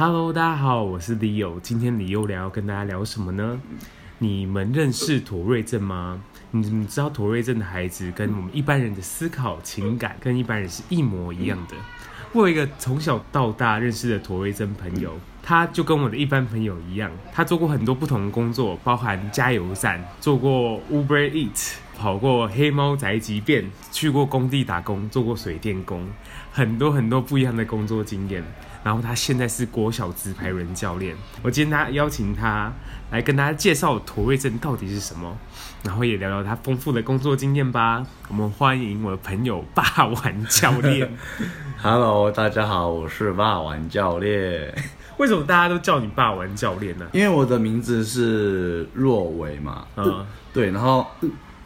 Hello，大家好，我是李友。今天李友聊要跟大家聊什么呢？你们认识妥瑞症吗？你知道妥瑞症的孩子跟我们一般人的思考、情感跟一般人是一模一样的？我有一个从小到大认识的妥瑞症朋友，他就跟我的一般朋友一样，他做过很多不同的工作，包含加油站，做过 Uber Eat，。跑过黑猫宅急便，去过工地打工，做过水电工，很多很多不一样的工作经验。然后他现在是国小直排轮教练。我今天他邀请他来跟大家介绍妥瑞症到底是什么，然后也聊聊他丰富的工作经验吧。我们欢迎我的朋友霸王教练。Hello，大家好，我是霸王教练。为什么大家都叫你霸王教练呢？因为我的名字是若维嘛。嗯，对，然后。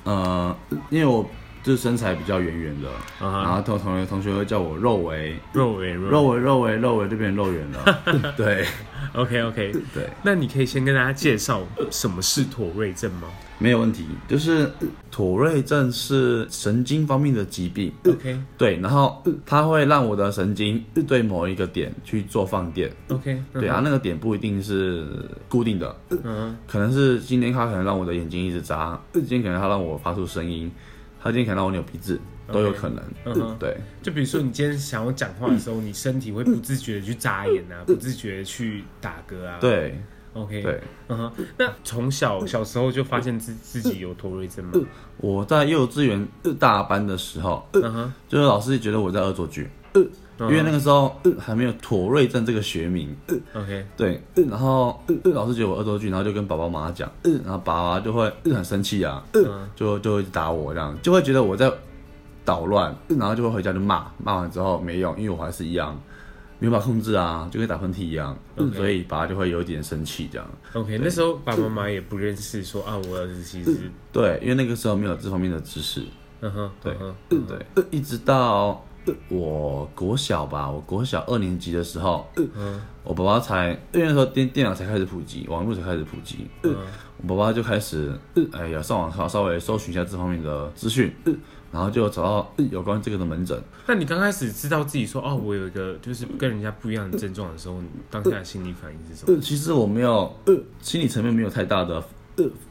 呃，因为我就是身材比较圆圆的，uh huh. 然后同同学同学会叫我肉围，肉围，肉围，肉围，肉围，就变肉圆了。对，OK OK，对。那你可以先跟大家介绍什么是妥瑞症吗？没有问题，就是妥瑞症是神经方面的疾病。OK，对，然后它会让我的神经对某一个点去做放电。OK，对啊，那个点不一定是固定的，嗯，可能是今天它可能让我的眼睛一直眨，今天可能它让我发出声音，它今天可能让我扭鼻子，都有可能。嗯，对。就比如说你今天想要讲话的时候，你身体会不自觉的去眨眼啊，不自觉的去打嗝啊。对。OK，对，嗯哼，那从小小时候就发现自自己有妥瑞症吗？我在幼稚园大班的时候，嗯哼，就是老师觉得我在恶作剧，因为那个时候还没有妥瑞症这个学名，OK，对，然后老师觉得我恶作剧，然后就跟爸爸妈妈讲，然后爸爸就会很生气啊，就就会打我这样，就会觉得我在捣乱，然后就会回家就骂，骂完之后没用，因为我还是一样。没办法控制啊，就跟打喷嚏一样，Okay. 所以爸爸就会有点生气这样。OK，那时候爸爸妈妈也不认识说啊，我儿子其实对，因为那个时候没有这方面的知识。嗯哼、uh，huh, 对，对、uh，huh. 对，一直到我国小吧，我国小二年级的时候，uh huh. 我爸爸才，因为那时候电电脑才开始普及，网络才开始普及，uh huh. 我爸爸就开始，哎呀，上网稍稍微搜寻一下这方面的资讯。然后就找到有关这个的门诊。那你刚开始知道自己说哦，我有一个就是跟人家不一样的症状的时候，你当下的心理反应是什么？其实我没有，心理层面没有太大的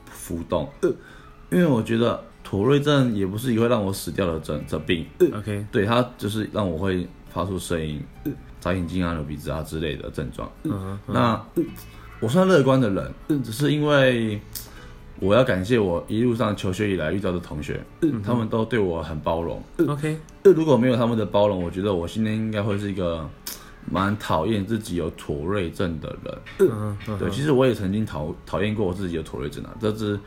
浮动，因为我觉得妥瑞症也不是一个会让我死掉的症这病。OK，对，它就是让我会发出声音、眨眼睛啊、流鼻子啊之类的症状。嗯，那我算乐观的人，只是因为。我要感谢我一路上求学以来遇到的同学，他们都对我很包容。OK，如果没有他们的包容，我觉得我今天应该会是一个蛮讨厌自己有妥瑞症的人。嗯哼，对，其实我也曾经讨讨厌过我自己有妥瑞症啊，这是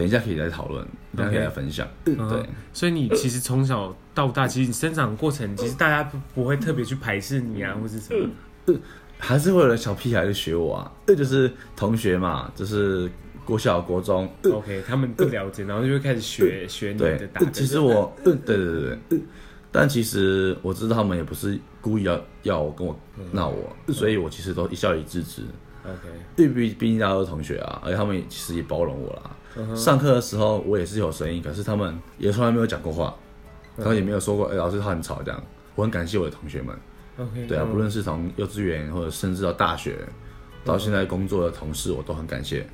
等一下可以来讨论，等一下可以来分享。对，所以你其实从小到大，其实你生长过程，其实大家不不会特别去排斥你啊，或是什么，还是会有小屁孩去学我啊，这就是同学嘛，就是。国小、国中，OK，他们不了解，然后就会开始学学你的打。其实我，对对对对，但其实我知道他们也不是故意要要跟我闹我，所以我其实都一笑以置之。OK，毕毕毕竟大家都是同学啊，而且他们其实也包容我啦。上课的时候我也是有声音，可是他们也从来没有讲过话，他们也没有说过，哎，老师他很吵这样。我很感谢我的同学们。OK，对啊，不论是从幼稚园或者甚至到大学，到现在工作的同事，我都很感谢。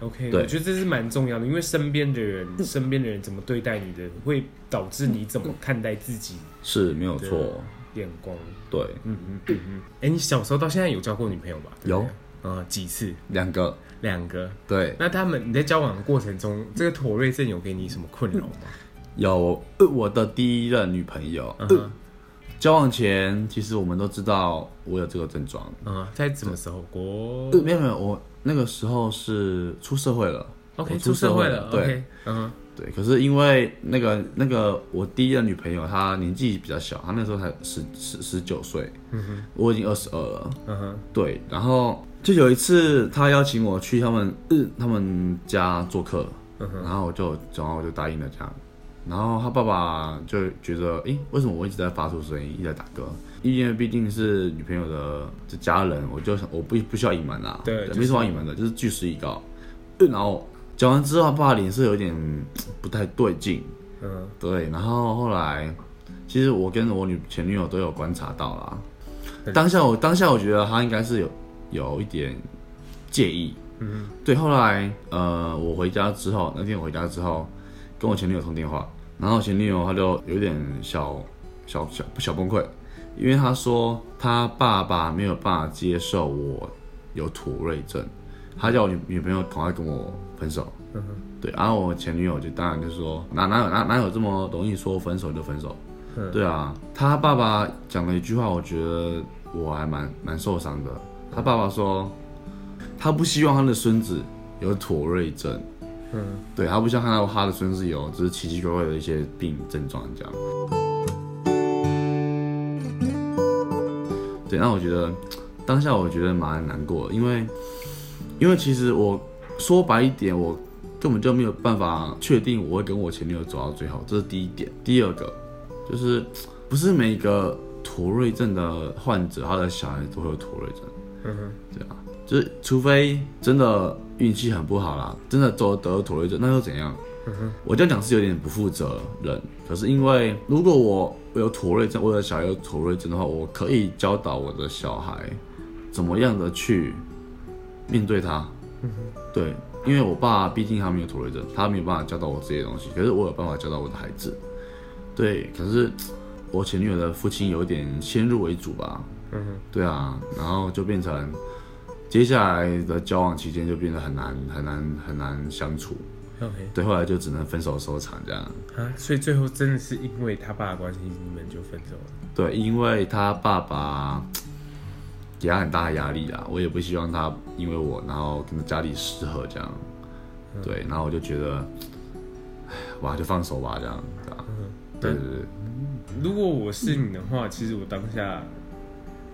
OK，对我觉得这是蛮重要的，因为身边的人，身边的人怎么对待你的，会导致你怎么看待自己，是没有错。眼光，对，嗯嗯嗯嗯。哎，你小时候到现在有交过女朋友吗？有，呃，几次？两个，两个。对。那他们你在交往的过程中，这个妥瑞症有给你什么困扰吗？有，我的第一任女朋友，交往前其实我们都知道我有这个症状。嗯，在什么时候？国？没有没有我。那个时候是出社会了，OK，出社会了，对，嗯，对。可是因为那个那个我第一任女朋友她年纪比较小，她那时候才十十十九岁，嗯哼，我已经二十二了，嗯哼，对。然后就有一次他邀请我去他们日他们家做客，嗯，然后我就然后我就答应了这样。然后他爸爸就觉得，诶，为什么我一直在发出声音，一直在打嗝？因为毕竟是女朋友的这家人，我就想我不不需要隐瞒啦，对，没什么隐瞒的，就是据实以告。然后讲完之后，他爸脸色有点不太对劲，嗯，对。然后后来，其实我跟我女前女友都有观察到啦。当下我当下我觉得他应该是有有一点介意。嗯，对。后来呃，我回家之后，那天我回家之后，跟我前女友通电话，然后前女友她就有点小小小小崩溃，因为她说她爸爸没有办法接受我有妥瑞症，她叫我女女朋友赶快跟我分手。嗯哼，对。然后我前女友就当然就说哪哪有哪哪有这么容易说分手就分手。对啊，他爸爸讲了一句话，我觉得我还蛮蛮受伤的。他爸爸说，他不希望他的孙子有妥瑞症。嗯，对，他不希望看到他的孙子有就是奇奇怪怪的一些病症状这样。对，那我觉得当下我觉得蛮难过的，因为因为其实我说白一点，我根本就没有办法确定我会跟我前女友走到最后，这是第一点。第二个。就是不是每一个妥瑞症的患者，他的小孩都会有妥瑞症。嗯哼，对啊，就是除非真的运气很不好啦，真的都得了妥瑞症，那又怎样？嗯哼，我这样讲是有点不负责任。可是因为如果我有妥瑞症，我的小孩有妥瑞症的话，我可以教导我的小孩怎么样的去面对他。嗯哼，对，因为我爸毕竟他没有妥瑞症，他没有办法教导我这些东西，可是我有办法教导我的孩子。对，可是我前女友的父亲有点先入为主吧，嗯，对啊，然后就变成接下来的交往期间就变得很难很难很难相处，OK，对，后来就只能分手收场这样。啊，所以最后真的是因为他爸的关系，你们就分手了？对，因为他爸爸给他很大的压力啊，我也不希望他因为我然后跟家里失和这样，嗯、对，然后我就觉得，哎，哇，就放手吧这样，对吧？对对对，如果我是你的话，其实我当下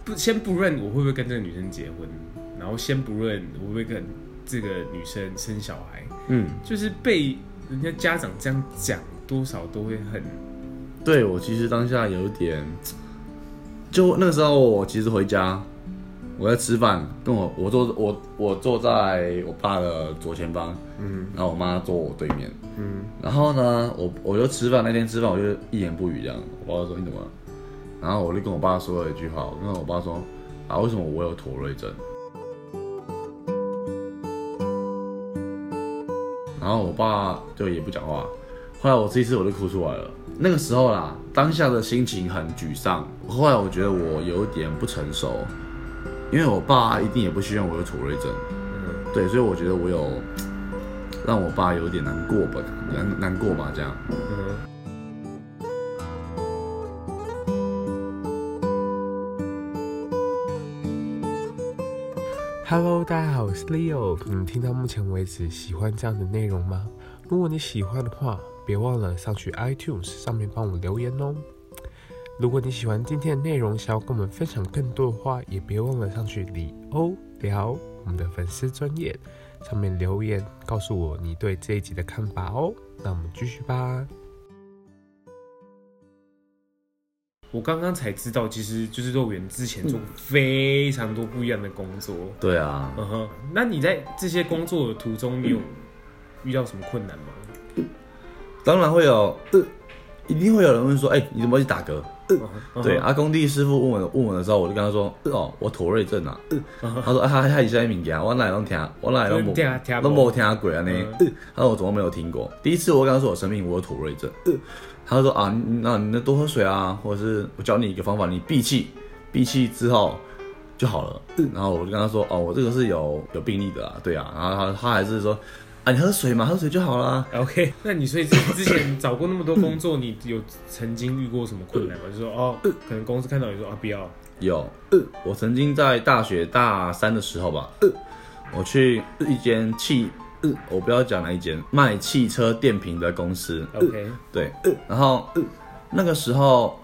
不先不论我会不会跟这个女生结婚，然后先不论我会不会跟这个女生生小孩，嗯，就是被人家家长这样讲，多少都会很。对，我其实当下有点，就那个时候我其实回家。我在吃饭，跟我我坐我我坐在我爸的左前方，嗯，然后我妈坐我对面，嗯，然后呢，我我就吃饭那天吃饭我就一言不语这样，我爸说你怎么了？然后我就跟我爸说了一句话，我跟我爸说啊，为什么我有妥瑞症？然后我爸就也不讲话，后来我这一次我就哭出来了。那个时候啦，当下的心情很沮丧，后来我觉得我有点不成熟。因为我爸一定也不希望我有妥瑞症，嗯，对，所以我觉得我有让我爸有点难过吧，难难过吧，这样。Hello，大家好，我是 Leo。你们听到目前为止喜欢这样的内容吗？如果你喜欢的话，别忘了上去 iTunes 上面帮我留言哦。如果你喜欢今天的内容，想要跟我们分享更多的话，也别忘了上去里欧聊我们的粉丝专业上面留言，告诉我你对这一集的看法哦。那我们继续吧。我刚刚才知道，其实就是肉圆之前做非常多不一样的工作。对啊，嗯哼。那你在这些工作的途中，你有遇到什么困难吗？当然会有，一定会有人问说：“哎、欸，你怎么会去打嗝？”对，阿工地师傅问我问我的时候，我就跟他说：“哦，我妥瑞症啊。”他说：“啊，他他以前物件，我哪会拢听，我哪会拢无，拢无听过啊呢？”他说：“我怎么没有听过？”第一次我跟他说我生病，我有妥瑞症。他说：“啊，那你多喝水啊，或者是我教你一个方法，你闭气，闭气之后就好了。”然后我就跟他说：“哦，我这个是有有病例的啊，对啊。”然后他他还是说。啊，你喝水嘛，喝水就好啦。OK，那你所以之前找过那么多工作，你有曾经遇过什么困难吗？就说哦，可能公司看到你说啊，不要。有，我曾经在大学大三的时候吧，我去一间汽，我不要讲哪一间卖汽车电瓶的公司。OK，对，然后那个时候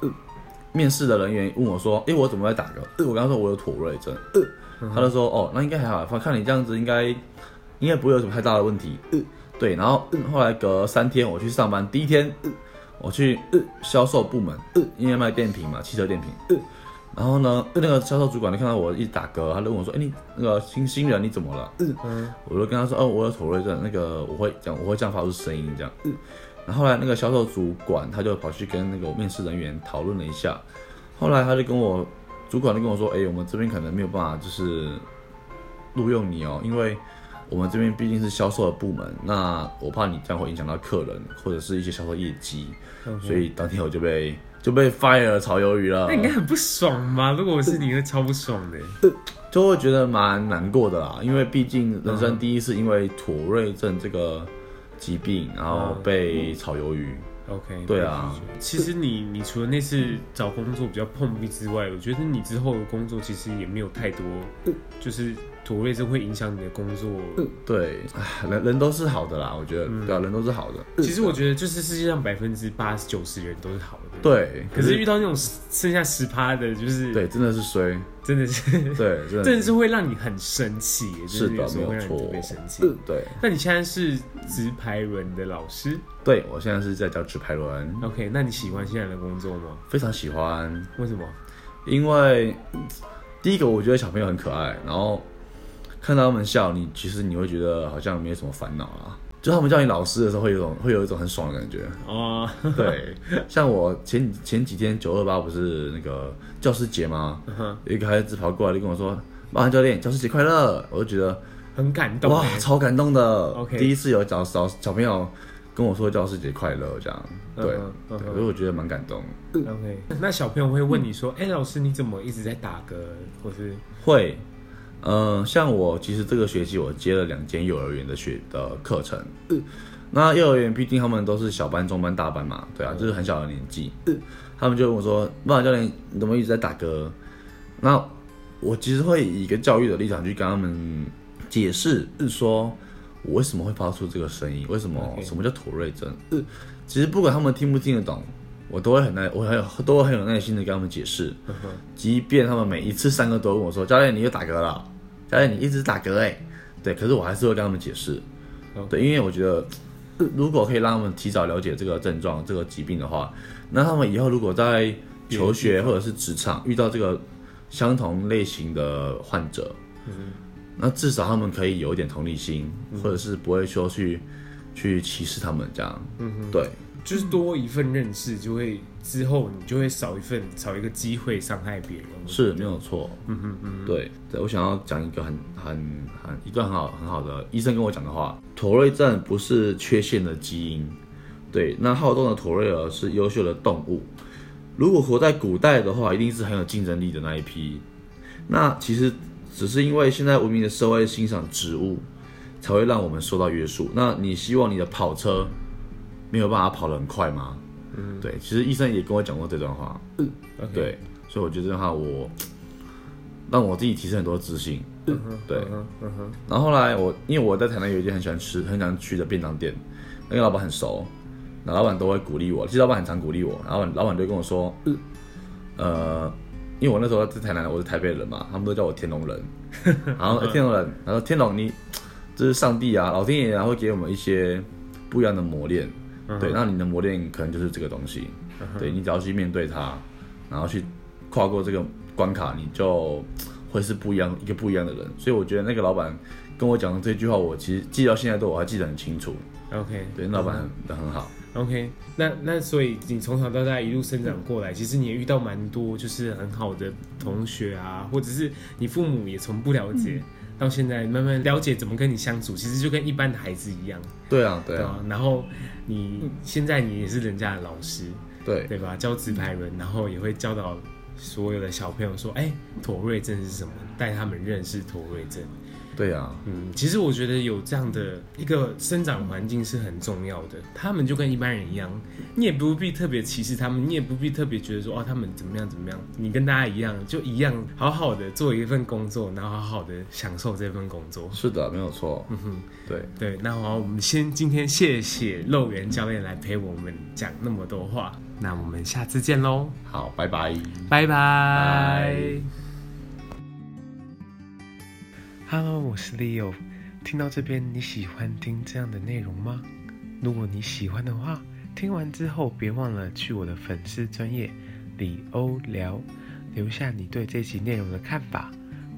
面试的人员问我说，哎，我怎么会打嗝？我刚刚说我有妥瑞症，他就说哦，那应该还好，看你这样子应该。应该不会有什么太大的问题，嗯，对。然后后来隔三天我去上班，第一天我去销售部门，因为卖电瓶嘛，汽车电瓶。然后呢，那个销售主管就看到我一直打嗝，他就问我说：“哎，你那个新新人你怎么了？”嗯，我就跟他说：“哦，我有妥瑞症，那个我会讲，我会这样发出声音这样。”然后后来那个销售主管他就跑去跟那个面试人员讨论了一下，后来他就跟我主管就跟我说：“哎，我们这边可能没有办法，就是。”录用你哦，因为我们这边毕竟是销售的部门，那我怕你这样会影响到客人或者是一些销售业绩，嗯、所以当天我就被就被 fire 炒鱿鱼了。那应该很不爽吗？如果我是你，会超不爽的，就会觉得蛮难过的啦，因为毕竟人生第一次因为妥瑞症这个疾病，然后被炒鱿鱼。OK，对啊，其实你你除了那次找工作比较碰壁之外，我觉得你之后的工作其实也没有太多，就是妥瑞症会影响你的工作。对，人人都是好的啦，我觉得，嗯、对啊，人都是好的。其实我觉得，就是世界上百分之八十九十人都是好的。对，可是遇到那种剩下十趴的，就是对，真的是衰，真的是 对，真的是会让你很生气，是的，没有错，特别生气。对，那你现在是直排轮的老师？对，我现在是在教直排轮。OK，那你喜欢现在的工作吗？非常喜欢。为什么？因为第一个，我觉得小朋友很可爱，然后看到他们笑，你其实你会觉得好像没什么烦恼啊。就他们叫你老师的时候，会有一种会有一种很爽的感觉哦。对，像我前前几天九二八不是那个教师节吗？有一个孩子跑过来就跟我说：“马涵教练，教师节快乐！”我就觉得很感动，哇，超感动的。OK，第一次有找找小朋友跟我说教师节快乐，这样对，对，所以我觉得蛮感动。OK，那小朋友会问你说：“哎，老师你怎么一直在打嗝？”或是会。嗯、呃，像我其实这个学期我接了两间幼儿园的学的课程，嗯、那幼儿园毕竟他们都是小班、中班、大班嘛，对啊，就是很小的年纪，嗯、他们就问我说：“爸爸教练，你怎么一直在打嗝？”那我其实会以一个教育的立场去跟他们解释，是说我为什么会发出这个声音，为什么.什么叫妥瑞症？嗯，其实不管他们听不听得懂，我都会很耐，我很有都会很有耐心的跟他们解释，即便他们每一次上课都问我说：“教练，你又打嗝了。”哎，你一直打嗝哎，对，可是我还是会跟他们解释。对，因为我觉得如果可以让他们提早了解这个症状、这个疾病的话，那他们以后如果在求学或者是职场遇到这个相同类型的患者，嗯、那至少他们可以有一点同理心，嗯、或者是不会说去去歧视他们这样，嗯，对。就是多一份认识，就会之后你就会少一份少一个机会伤害别人。是没有错。嗯哼嗯，对对，我想要讲一个很很很一段很好很好的医生跟我讲的话：妥瑞症不是缺陷的基因。对，那好动的妥瑞儿是优秀的动物。如果活在古代的话，一定是很有竞争力的那一批。那其实只是因为现在文明的社会欣赏植物，才会让我们受到约束。那你希望你的跑车？没有办法跑得很快吗？嗯，对，其实医生也跟我讲过这段话。嗯.对，所以我觉得这段话我让我自己提升很多自信。嗯哼，对，嗯哼，然后后来我因为我在台南有一间很喜欢吃、很想去的便当店，那个老板很熟，那老板都会鼓励我。其实老板很常鼓励我，然后老板就跟我说，嗯，呃，因为我那时候在台南，我是台北人嘛，他们都叫我天龙人。然后天龙人，然后天龙你这是上帝啊，老天爷啊会给我们一些不一样的磨练。对，那你的磨练可能就是这个东西。对，你只要去面对它，然后去跨过这个关卡，你就会是不一样一个不一样的人。所以我觉得那个老板跟我讲的这句话，我其实记到现在都我还记得很清楚。OK，对，那老板很很好。OK，那那所以你从小到大一路生长过来，其实你也遇到蛮多就是很好的同学啊，或者是你父母也从不了解。到现在慢慢了解怎么跟你相处，其实就跟一般的孩子一样。对啊，对啊。然后你现在你也是人家的老师，对对吧？教直排轮，然后也会教导所有的小朋友说：“哎，妥瑞症是什么？”带他们认识妥瑞症。对啊，嗯，其实我觉得有这样的一个生长环境是很重要的。他们就跟一般人一样，你也不必特别歧视他们，你也不必特别觉得说哦，他们怎么样怎么样。你跟大家一样，就一样好好的做一份工作，然后好好的享受这份工作。是的，没有错。嗯哼，对对。那好，我们先今天谢谢肉圆教练来陪我们讲那么多话。那我们下次见喽。好，拜拜，拜拜。Hello，我是 Leo。听到这边，你喜欢听这样的内容吗？如果你喜欢的话，听完之后别忘了去我的粉丝专业李欧聊，留下你对这集内容的看法，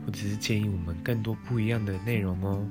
或者是建议我们更多不一样的内容哦。